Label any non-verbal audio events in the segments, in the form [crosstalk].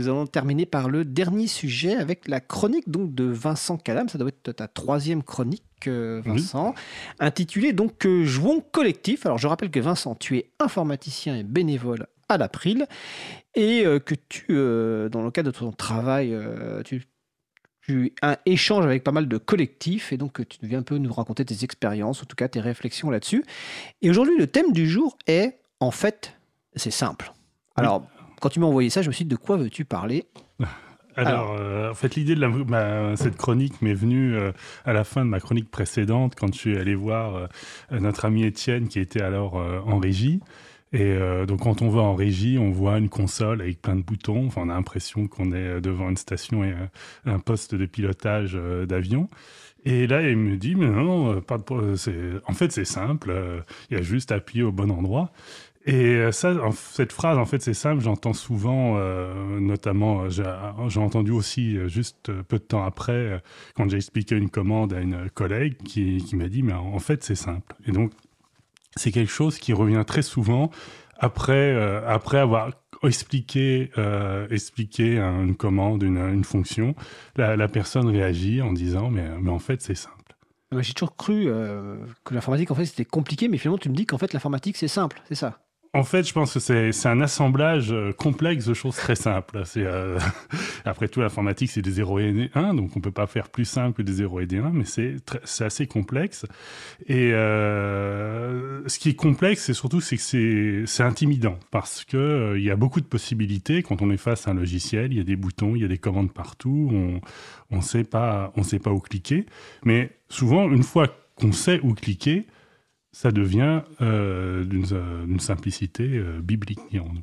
Nous allons terminer par le dernier sujet avec la chronique donc de Vincent Calam. Ça doit être ta troisième chronique, euh, Vincent, intitulée donc euh, Jouons collectif. Alors je rappelle que Vincent, tu es informaticien et bénévole à l'April et euh, que tu, dans le cadre de ton travail, tu tu un échange avec pas mal de collectifs et donc tu viens un peu nous raconter tes expériences, en tout cas tes réflexions là-dessus. Et aujourd'hui, le thème du jour est en fait, c'est simple. Alors, quand tu m'as envoyé ça, je me suis dit de quoi veux-tu parler? Alors, euh, en fait, l'idée de cette chronique m'est venue euh, à la fin de ma chronique précédente, quand je suis allé voir euh, notre ami Étienne, qui était alors en régie. Et donc, quand on va en régie, on voit une console avec plein de boutons. On a l'impression qu'on est devant une station et un poste de pilotage d'avion. Et là, il me dit, mais non, pas de... en fait, c'est simple. Il y a juste à appuyer au bon endroit. Et euh, ça, cette phrase, en fait, c'est simple, j'entends souvent, euh, notamment, euh, j'ai entendu aussi juste peu de temps après, quand j'ai expliqué une commande à une collègue qui, m'a dit, mais en fait, c'est simple. Et donc, c'est quelque chose qui revient très souvent après, après avoir expliqué, expliqué une commande, une, une fonction. La, personne réagit en disant, mais en fait, c'est simple. J'ai toujours cru que l'informatique, en fait, c'était compliqué, mais finalement, tu me dis qu'en fait, l'informatique, c'est simple, c'est ça en fait, je pense que c'est un assemblage euh, complexe de choses très simples. Euh, [laughs] après tout, l'informatique, c'est des 0 et des 1, donc on peut pas faire plus simple que des 0 et des 1, mais c'est assez complexe. Et euh, ce qui est complexe, c'est surtout que c'est intimidant, parce que il y a beaucoup de possibilités. Quand on est face à un logiciel, il y a des boutons, il y a des commandes partout, on on sait sait pas où cliquer. Mais souvent, une fois qu'on sait où cliquer, ça devient euh, d'une simplicité euh, biblique, dirons-nous.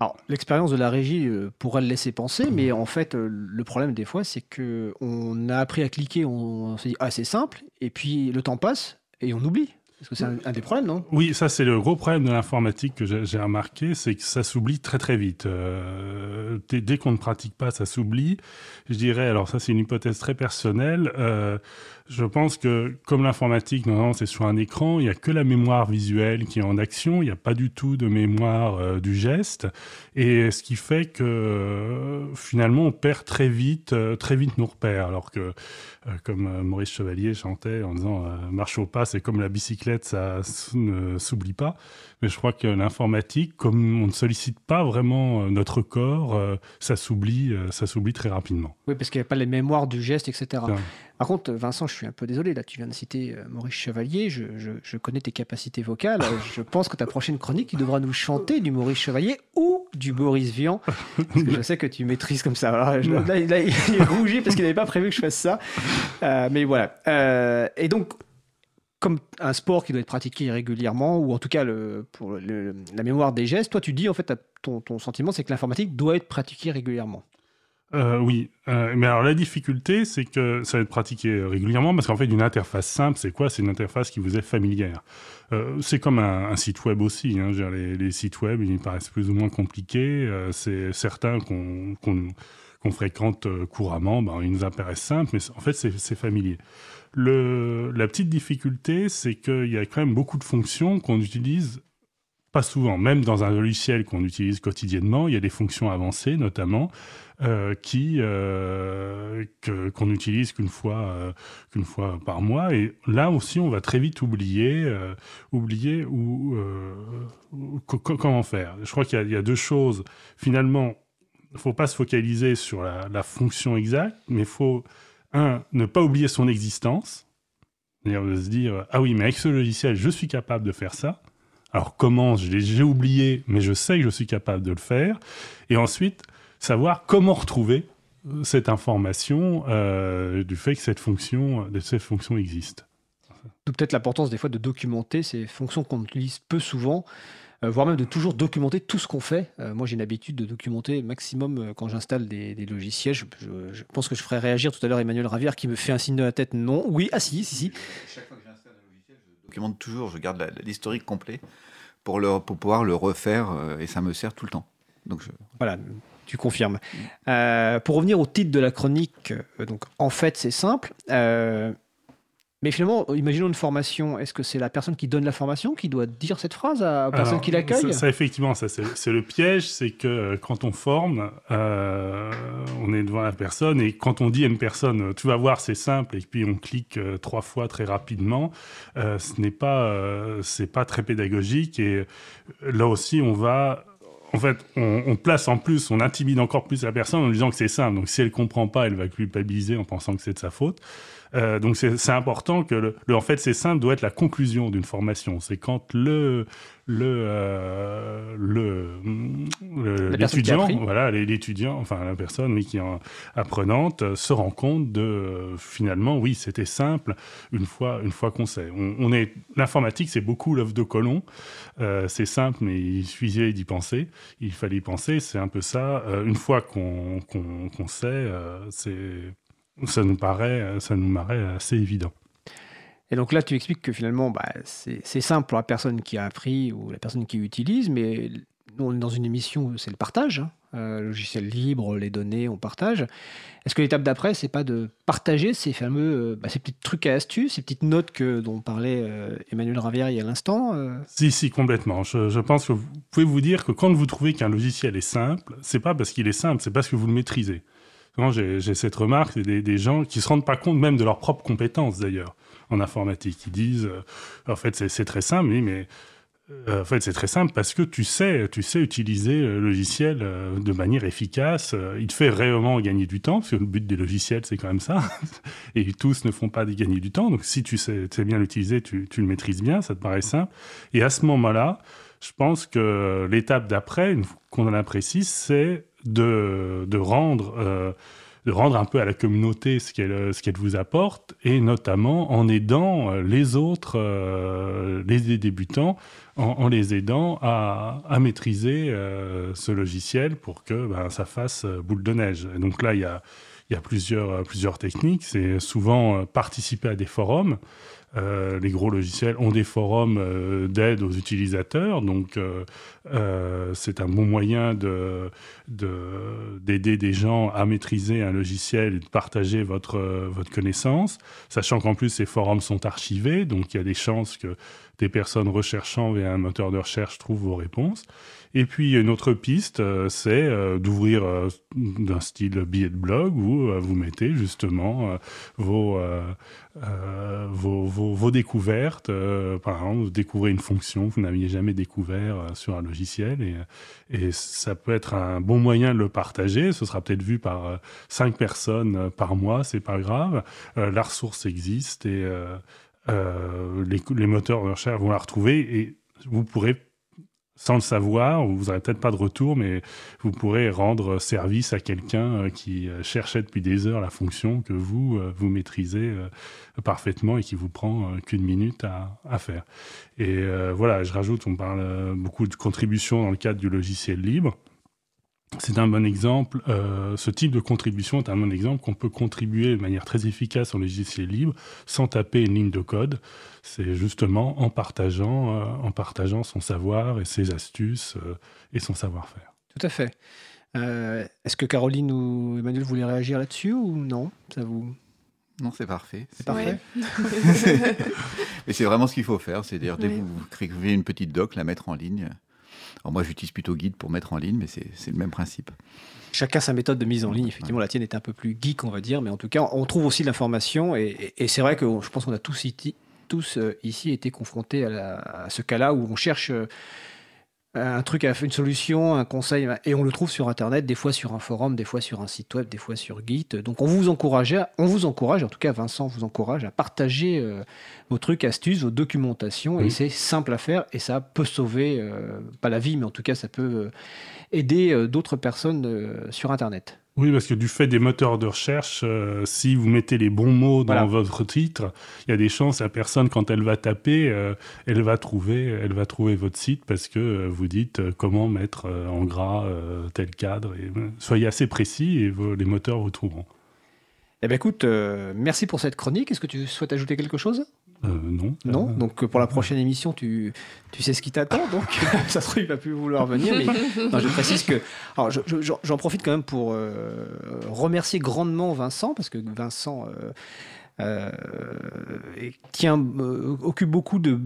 Alors, l'expérience de la régie euh, pourrait le laisser penser, mais en fait, le problème des fois, c'est que on a appris à cliquer, on, s'est dit ah c'est simple, et puis le temps passe et on oublie. Parce que c'est un, des problèmes, non? Oui, ça c'est le gros problème de l'informatique que j'ai remarqué, c'est que ça s'oublie très très vite. dès qu'on ne pratique pas, ça s'oublie. Je dirais, alors ça c'est une hypothèse très personnelle. Je pense que comme l'informatique, normalement, c'est sur un écran, il n'y a que la mémoire visuelle qui est en action, il n'y a pas du tout de mémoire euh, du geste, et ce qui fait que euh, finalement, on perd très vite, euh, très vite nos repères, alors que comme Maurice Chevalier chantait en disant marche au pas, c'est comme la bicyclette, ça ne s'oublie pas. Mais je crois que l'informatique, comme on ne sollicite pas vraiment notre corps, ça s'oublie, ça s'oublie très rapidement. Oui, parce qu'il n'y a pas les mémoires du geste, etc. Par contre, Vincent, je suis un peu désolé, là, tu viens de citer euh, Maurice Chevalier, je, connais tes capacités vocales, je pense que ta prochaine chronique, tu devras nous chanter du Maurice Chevalier ou du Boris Vian, parce que je sais que tu maîtrises comme ça. là, il est rougi parce qu'il n'avait pas prévu que je fasse ça. Euh, mais voilà. Euh, et donc, comme un sport qui doit être pratiqué régulièrement, ou en tout cas pour la mémoire des gestes, toi tu dis en fait, ton, ton sentiment c'est que l'informatique doit être pratiquée régulièrement. Euh, oui, euh, mais alors la difficulté, c'est que ça va être pratiqué régulièrement parce qu'en fait, une interface simple, c'est quoi? C'est une interface qui vous est familière. Euh, c'est comme un, site web aussi. Hein. Les, sites web, ils paraissent plus ou moins compliqués. c'est certains qu'on fréquente couramment, ben, ils nous apparaissent simples, mais en fait, c'est familier. La petite difficulté, c'est qu'il y a quand même beaucoup de fonctions qu'on utilise pas souvent, même dans un logiciel qu'on utilise quotidiennement, il y a des fonctions avancées notamment euh, qui euh, qu'on utilise qu'une fois euh, qu'une fois par mois et là aussi on va très vite oublier oublier ou comment faire. Je crois qu'il y, a deux choses. Finalement, il faut pas se focaliser sur la, la fonction exacte, mais il faut un ne pas oublier son existence. C'est-à-dire de se dire ah oui mais avec ce logiciel je suis capable de faire ça alors comment J'ai oublié, mais je sais que je suis capable de le faire. Et ensuite, savoir comment retrouver euh, cette information euh, du fait que cette fonction, de cette fonction existe. Peut-être l'importance des fois de documenter ces fonctions qu'on utilise peu souvent, voire même de toujours documenter tout ce qu'on fait. moi, j'ai l'habitude de documenter maximum quand j'installe des, logiciels. Je, pense que je ferai réagir tout à l'heure Emmanuel Ravière qui me fait un signe de la tête. Non, oui, ah si, si, si documente toujours, je garde l'historique complet pour, le, pour pouvoir le refaire euh, et ça me sert tout le temps. Donc je... Voilà, tu confirmes. Euh, pour revenir au titre de la chronique, euh, donc en fait c'est simple. Mais finalement, imaginons une formation. Est-ce que c'est la personne qui donne la formation qui doit dire cette phrase à la personne qui l'accueille? ça, effectivement, ça, c'est le piège. C'est que euh, quand on forme, euh, on est devant la personne et quand on dit à une personne, tu vas voir, c'est simple, et puis on clique euh, trois fois très rapidement, ce n'est pas, c'est pas très pédagogique. Et là aussi, on va en fait, on, place en plus, on intimide encore plus la personne en lui disant que c'est simple. Donc, si elle comprend pas, elle va culpabiliser en pensant que c'est de sa faute. Euh, donc c'est important que le, en fait c'est simple doit être la conclusion d'une formation. C'est quand le le euh, le l'étudiant voilà l'étudiant enfin la personne oui, qui est apprenante euh, se rend compte de finalement oui c'était simple une fois une fois qu'on sait. On, est l'informatique c'est beaucoup l'œuvre de Colomb. C'est simple mais il suffisait d'y penser. Il fallait y penser. C'est un peu ça. Une fois qu'on qu'on sait c'est ça nous paraît, ça nous paraît assez évident. Et donc là, tu expliques que finalement, bah, c'est simple pour la personne qui a appris ou la personne qui utilise, mais on est dans une émission où c'est le partage. Hein. Euh, logiciel libre, les données, on partage. Est-ce que l'étape d'après, c'est pas de partager ces fameux, euh, bah, ces petits trucs à astuces, ces petites notes que, dont parlait euh, Emmanuel Ravière il y a l'instant Si, si, complètement. Je, je, pense que vous pouvez vous dire que quand vous trouvez qu'un logiciel est simple, c'est pas parce qu'il est simple, c'est parce que vous le maîtrisez j'ai cette remarque, des, gens qui se rendent pas compte même de leurs propres compétences d'ailleurs en informatique. Ils disent, euh, en fait, c'est très simple, oui, mais euh, en fait, c'est très simple parce que tu sais, tu sais utiliser le logiciel euh, de manière efficace. il te fait réellement gagner du temps, parce que le but des logiciels, c'est quand même ça. [laughs] Et tous ne font pas gagner du temps. Donc, si tu sais, bien l'utiliser, tu, tu, le maîtrises bien, ça te paraît simple. Et à ce moment-là, je pense que l'étape d'après, qu'on en apprécie, c'est de, de rendre euh, de rendre un peu à la communauté ce qu'elle ce qu'elle vous apporte et notamment en aidant euh, les autres euh, les débutants en, les aidant à, maîtriser ce logiciel pour que ben, ça fasse boule de neige. Et donc là il y a a plusieurs techniques. C'est souvent participer à des forums. Euh, les gros logiciels ont des forums euh, d'aide aux utilisateurs, donc euh, c'est un bon moyen de, d'aider des gens à maîtriser un logiciel et de partager votre connaissance, sachant qu'en plus ces forums sont archivés, donc il y a des chances que des personnes recherchant via un moteur de recherche trouvent vos réponses. Et puis une autre piste, euh, c'est euh, d'ouvrir euh, d'un style billet de blog où vous mettez justement vos, vos, vos, découvertes. par exemple, vous découvrez une fonction que vous n'aviez jamais découvert sur un logiciel et, et ça peut être un bon moyen de le partager. Ce sera peut-être vu par cinq personnes par mois, c'est pas grave. la ressource existe et les, les moteurs de recherche vont la retrouver et vous pourrez sans le savoir, vous n'aurez peut-être pas de retour, mais vous pourrez rendre service à quelqu'un euh, qui euh, cherchait depuis des heures la fonction que vous, euh, vous maîtrisez parfaitement et qui vous prend qu'une minute à, faire. Et voilà, je rajoute, on parle beaucoup de contributions dans le cadre du logiciel libre. C'est un bon exemple, euh, ce type de contribution est un bon exemple qu'on peut contribuer de manière très efficace en logiciel libre sans taper une ligne de code. C'est justement en partageant, euh, en partageant son savoir et ses astuces euh, et son savoir-faire. Tout à fait. Est-ce que Caroline ou Emmanuel voulaient réagir là-dessus ou non? Ça vous non, c'est parfait. C'est parfait. [laughs] Mais c'est vraiment ce qu'il faut faire, c'est-à-dire dès que vous écrivez une petite doc, la mettre en ligne. Alors moi, j'utilise plutôt Guide pour mettre en ligne, mais c'est le même principe. Chacun sa méthode de mise en ligne. Effectivement, la tienne est un peu plus geek, on va dire, mais en tout cas, on trouve aussi de l'information. Et, c'est vrai que je pense qu'on a tous, tous euh, ici été confrontés à, à ce cas-là où on cherche euh, un truc, une solution, un conseil, et on le trouve sur Internet, des fois sur un forum, des fois sur un site web, des fois sur Git. Donc on vous encourage, on vous encourage, en tout cas Vincent vous encourage à partager euh, vos trucs, astuces, vos documentations, et c'est simple à faire, et ça peut sauver, euh, pas la vie, mais en tout cas ça peut euh, aider d'autres personnes sur Internet. Oui, parce que du fait des moteurs de recherche, euh, si vous mettez les bons mots dans votre titre, il y a des chances la personne quand elle va taper, euh, elle va trouver, elle va trouver votre site parce que euh, vous dites comment mettre en gras tel cadre. Et, soyez assez précis et les moteurs vous trouveront. Eh bien, écoute, merci pour cette chronique. Est-ce que tu souhaites ajouter quelque chose? Euh, non. Non. Donc pour la prochaine émission, tu, tu sais ce qui t'attend. Donc [laughs] [laughs] ça se trouve, il va plus vouloir venir. Mais [laughs] je précise que. Alors j'en profite quand même pour euh, remercier grandement Vincent, parce que Vincent. Euh, euh, tient, occupe beaucoup de,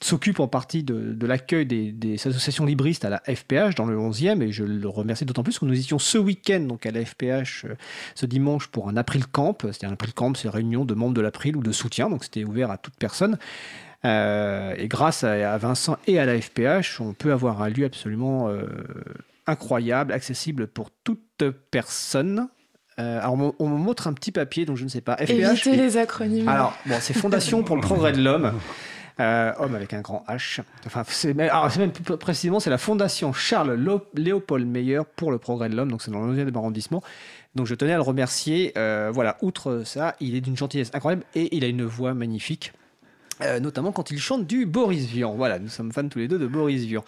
s'occupe en partie de, l'accueil des, associations libristes à la FPH dans le 11e, et je le remercie d'autant plus que nous étions ce week-end donc à la FPH ce dimanche pour un April Camp, c'est-à-dire un April Camp, c'est réunion de membres de l'April ou de soutien, donc c'était ouvert à toute personne. et grâce à, Vincent et à la FPH, on peut avoir un lieu absolument incroyable, accessible pour toute personne. Euh, alors, on, me montre un petit papier, donc je ne sais pas. FPH. Évitez les acronymes. Alors, bon, c'est Fondation pour le [laughs] progrès de l'homme. Euh, homme avec un grand H. Enfin, c'est même précisément, c'est la Fondation Charles Léopold Meyer pour le progrès de l'homme, donc c'est dans le 11e arrondissement. Donc je tenais à le remercier. Euh, voilà, outre ça, il est d'une gentillesse incroyable et il a une voix magnifique. notamment quand il chante du Boris Vian. Voilà, nous sommes fans tous les deux de Boris Vian.